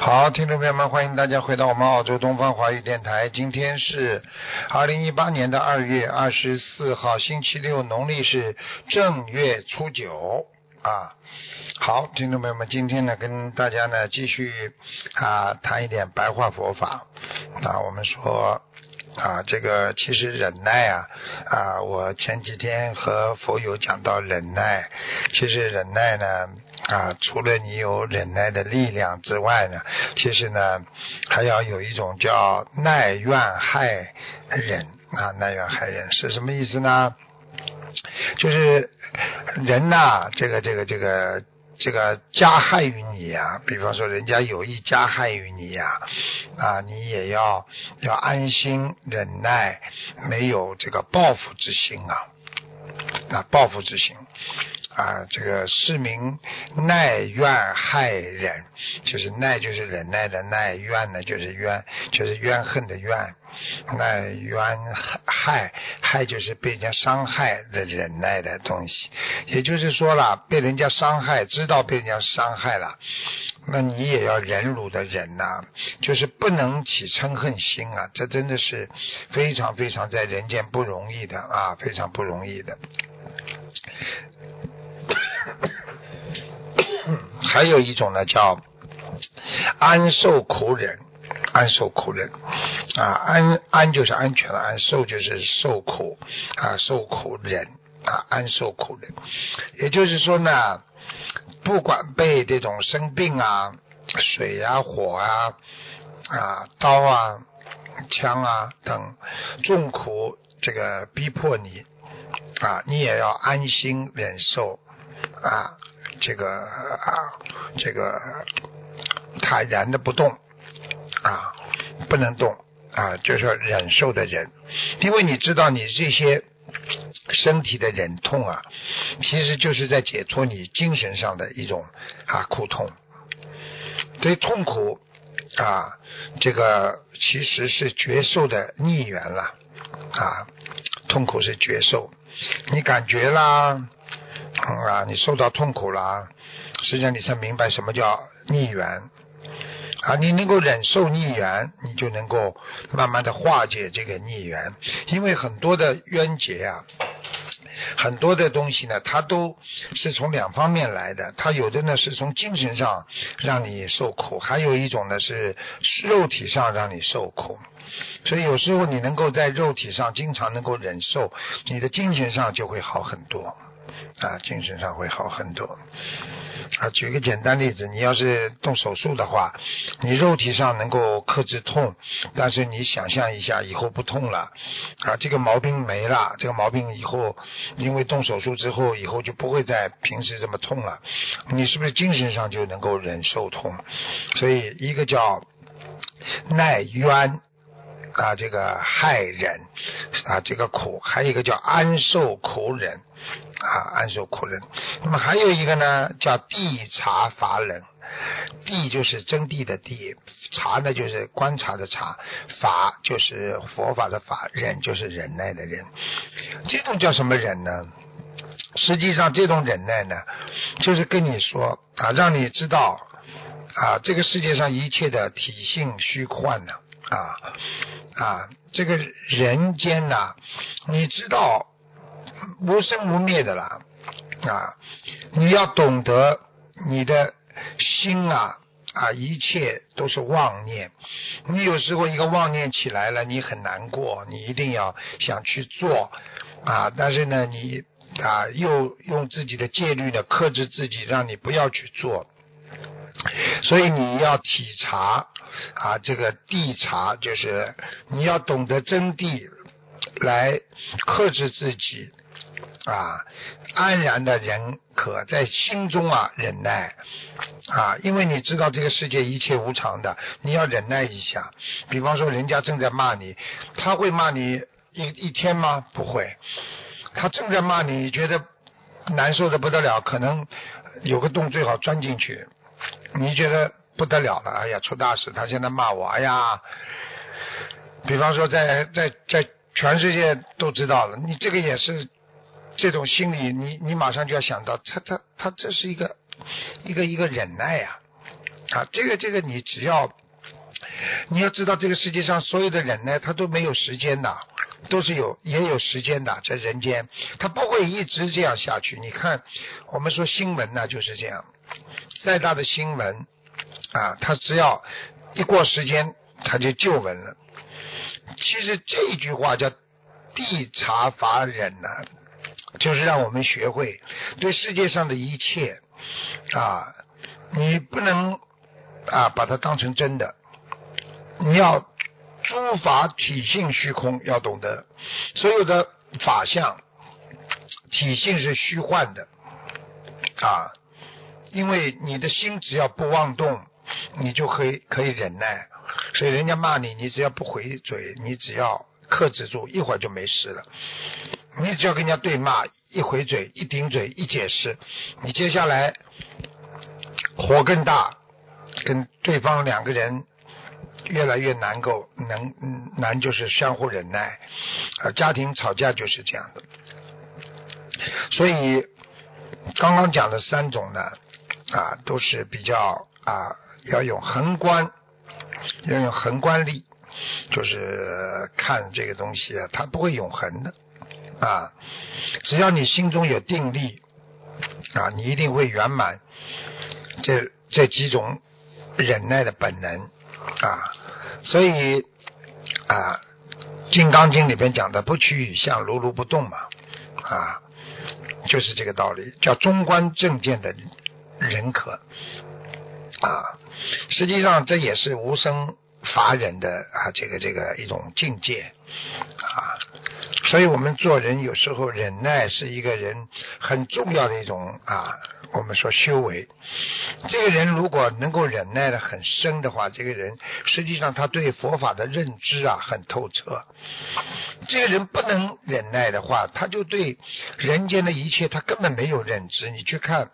好，听众朋友们，欢迎大家回到我们澳洲东方华语电台。今天是二零一八年的二月二十四号，星期六，农历是正月初九啊。好，听众朋友们，今天呢，跟大家呢继续啊谈一点白话佛法啊。我们说啊，这个其实忍耐啊啊，我前几天和佛友讲到忍耐，其实忍耐呢。啊，除了你有忍耐的力量之外呢，其实呢，还要有一种叫耐怨害忍啊，耐怨害忍是什么意思呢？就是人呐，这个这个这个这个加害于你呀，比方说人家有意加害于你呀，啊，你也要要安心忍耐，没有这个报复之心啊，啊，报复之心。啊，这个市民耐怨害忍，就是耐就是忍耐的耐，怨呢就是怨，就是怨恨的怨，耐怨害害就是被人家伤害的忍耐的东西。也就是说了，被人家伤害，知道被人家伤害了，那你也要忍辱的忍呐，就是不能起嗔恨心啊！这真的是非常非常在人间不容易的啊，非常不容易的。还有一种呢，叫安受苦忍，安受苦忍啊，安安就是安全的安，受就是受苦啊，受苦忍啊，安受苦忍。也就是说呢，不管被这种生病啊、水啊、火啊、啊刀啊、枪啊等重苦这个逼迫你啊，你也要安心忍受。啊，这个啊，这个坦然的不动啊，不能动啊，就是说忍受的忍，因为你知道你这些身体的忍痛啊，其实就是在解脱你精神上的一种啊苦痛，所以痛苦啊，这个其实是绝受的逆缘了啊，痛苦是绝受，你感觉啦。啊，你受到痛苦了，实际上你才明白什么叫逆缘啊！你能够忍受逆缘，你就能够慢慢的化解这个逆缘。因为很多的冤结啊，很多的东西呢，它都是从两方面来的。它有的呢是从精神上让你受苦，还有一种呢是肉体上让你受苦。所以有时候你能够在肉体上经常能够忍受，你的精神上就会好很多。啊，精神上会好很多。啊，举个简单例子，你要是动手术的话，你肉体上能够克制痛，但是你想象一下，以后不痛了，啊，这个毛病没了，这个毛病以后因为动手术之后，以后就不会再平时这么痛了。你是不是精神上就能够忍受痛？所以一个叫耐冤。啊，这个害人啊，这个苦，还有一个叫安受苦忍啊，安受苦忍。那么还有一个呢，叫地察法忍。地就是真谛的地，察呢就是观察的察，法就是佛法的法，忍就是忍耐的忍。这种叫什么忍呢？实际上，这种忍耐呢，就是跟你说啊，让你知道啊，这个世界上一切的体性虚幻呢。啊，啊这个人间呐，你知道无生无灭的啦，啊，你要懂得你的心啊啊，一切都是妄念。你有时候一个妄念起来了，你很难过，你一定要想去做啊，但是呢，你啊又用自己的戒律呢克制自己，让你不要去做。所以你要体察啊，这个地察就是你要懂得真谛，来克制自己啊，安然的忍可在心中啊忍耐啊，因为你知道这个世界一切无常的，你要忍耐一下。比方说，人家正在骂你，他会骂你一一天吗？不会，他正在骂你，你觉得难受的不得了，可能有个洞最好钻进去，你觉得不得了了，哎呀，出大事！他现在骂我，哎呀，比方说在在在全世界都知道了，你这个也是。这种心理，你你马上就要想到，他他他这是一个一个一个忍耐呀，啊，这个这个你只要你要知道，这个世界上所有的忍耐，他都没有时间的，都是有也有时间的，在人间，他不会一直这样下去。你看，我们说新闻呢就是这样，再大的新闻啊，他只要一过时间，他就旧闻了。其实这句话叫地察法忍呢。就是让我们学会对世界上的一切啊，你不能啊把它当成真的，你要诸法体性虚空，要懂得所有的法相体性是虚幻的啊，因为你的心只要不妄动，你就可以可以忍耐，所以人家骂你，你只要不回嘴，你只要克制住，一会儿就没事了。你只要跟人家对骂，一回嘴，一顶嘴，一解释，你接下来火更大，跟对方两个人越来越难够，能难就是相互忍耐，啊，家庭吵架就是这样的。所以刚刚讲的三种呢，啊，都是比较啊，要用宏观，要用宏观力，就是看这个东西啊，它不会永恒的。啊，只要你心中有定力，啊，你一定会圆满这这几种忍耐的本能啊。所以啊，《金刚经》里边讲的“不取与相，如如不动”嘛，啊，就是这个道理，叫中观正见的人可啊。实际上，这也是无声法忍的啊，这个这个一种境界啊。所以我们做人有时候忍耐是一个人很重要的一种啊，我们说修为。这个人如果能够忍耐的很深的话，这个人实际上他对佛法的认知啊很透彻。这个人不能忍耐的话，他就对人间的一切他根本没有认知。你去看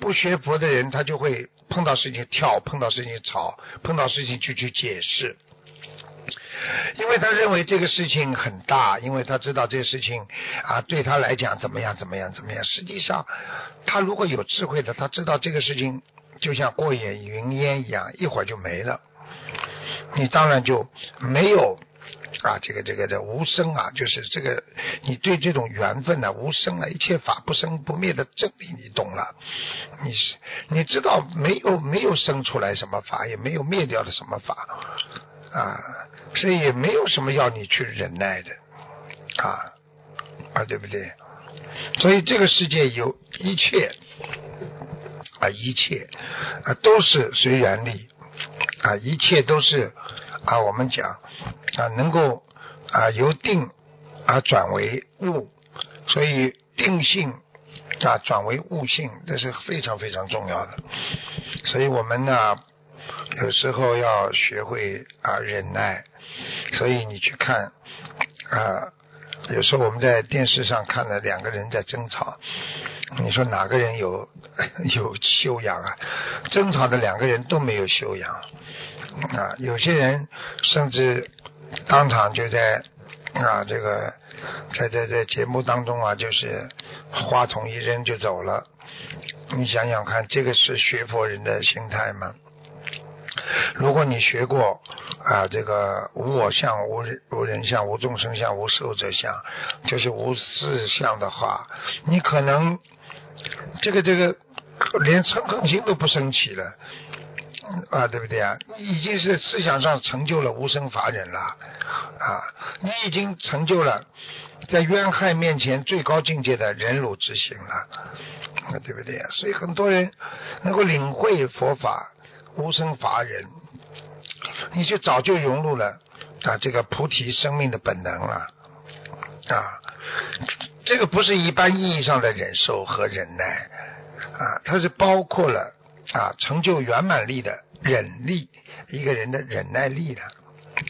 不学佛的人，他就会碰到事情跳，碰到事情吵，碰到事情就去解释。因为他认为这个事情很大，因为他知道这个事情啊，对他来讲怎么样怎么样怎么样。实际上，他如果有智慧的，他知道这个事情就像过眼云烟一样，一会儿就没了。你当然就没有啊，这个这个的无生啊，就是这个你对这种缘分呢，无生啊，一切法不生不灭的真理，你懂了。你是你知道没有没有生出来什么法，也没有灭掉的什么法啊。所以也没有什么要你去忍耐的，啊啊，对不对？所以这个世界有一切啊，一切啊都是随缘力啊，一切都是啊，我们讲啊，能够啊由定啊转为悟，所以定性啊转为悟性，这是非常非常重要的。所以我们呢，有时候要学会啊忍耐。所以你去看啊，有时候我们在电视上看了两个人在争吵，你说哪个人有 有修养啊？争吵的两个人都没有修养啊！有些人甚至当场就在啊这个在在在节目当中啊，就是话筒一扔就走了。你想想看，这个是学佛人的心态吗？如果你学过啊，这个无我相、无无人相、无众生相、无寿者相，就是无事相的话，你可能这个这个连嗔恨心都不升起了啊，对不对啊？你已经是思想上成就了无生法忍了啊，你已经成就了在冤害面前最高境界的忍辱之行了，对不对啊？所以很多人能够领会佛法。无生法忍，你就早就融入了啊这个菩提生命的本能了啊。这个不是一般意义上的忍受和忍耐啊，它是包括了啊成就圆满力的忍力，一个人的忍耐力的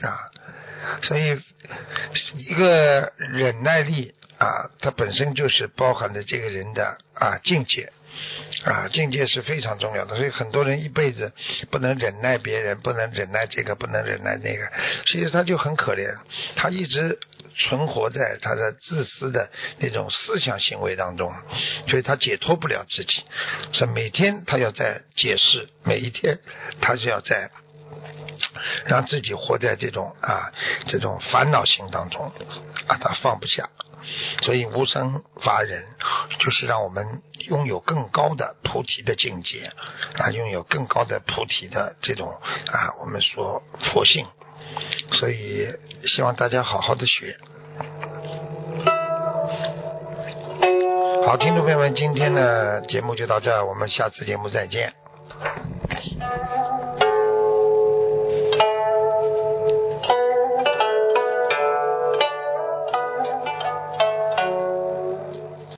啊，所以一个忍耐力啊，它本身就是包含着这个人的啊境界。啊，境界是非常重要的，所以很多人一辈子不能忍耐别人，不能忍耐这个，不能忍耐那个，其实他就很可怜，他一直存活在他的自私的那种思想行为当中，所以他解脱不了自己，是每天他要在解释，每一天他就要在让自己活在这种啊这种烦恼心当中，啊，他放不下。所以无生法忍，就是让我们拥有更高的菩提的境界啊，拥有更高的菩提的这种啊，我们说佛性。所以希望大家好好的学。好，听众朋友们，今天的节目就到这儿，我们下次节目再见。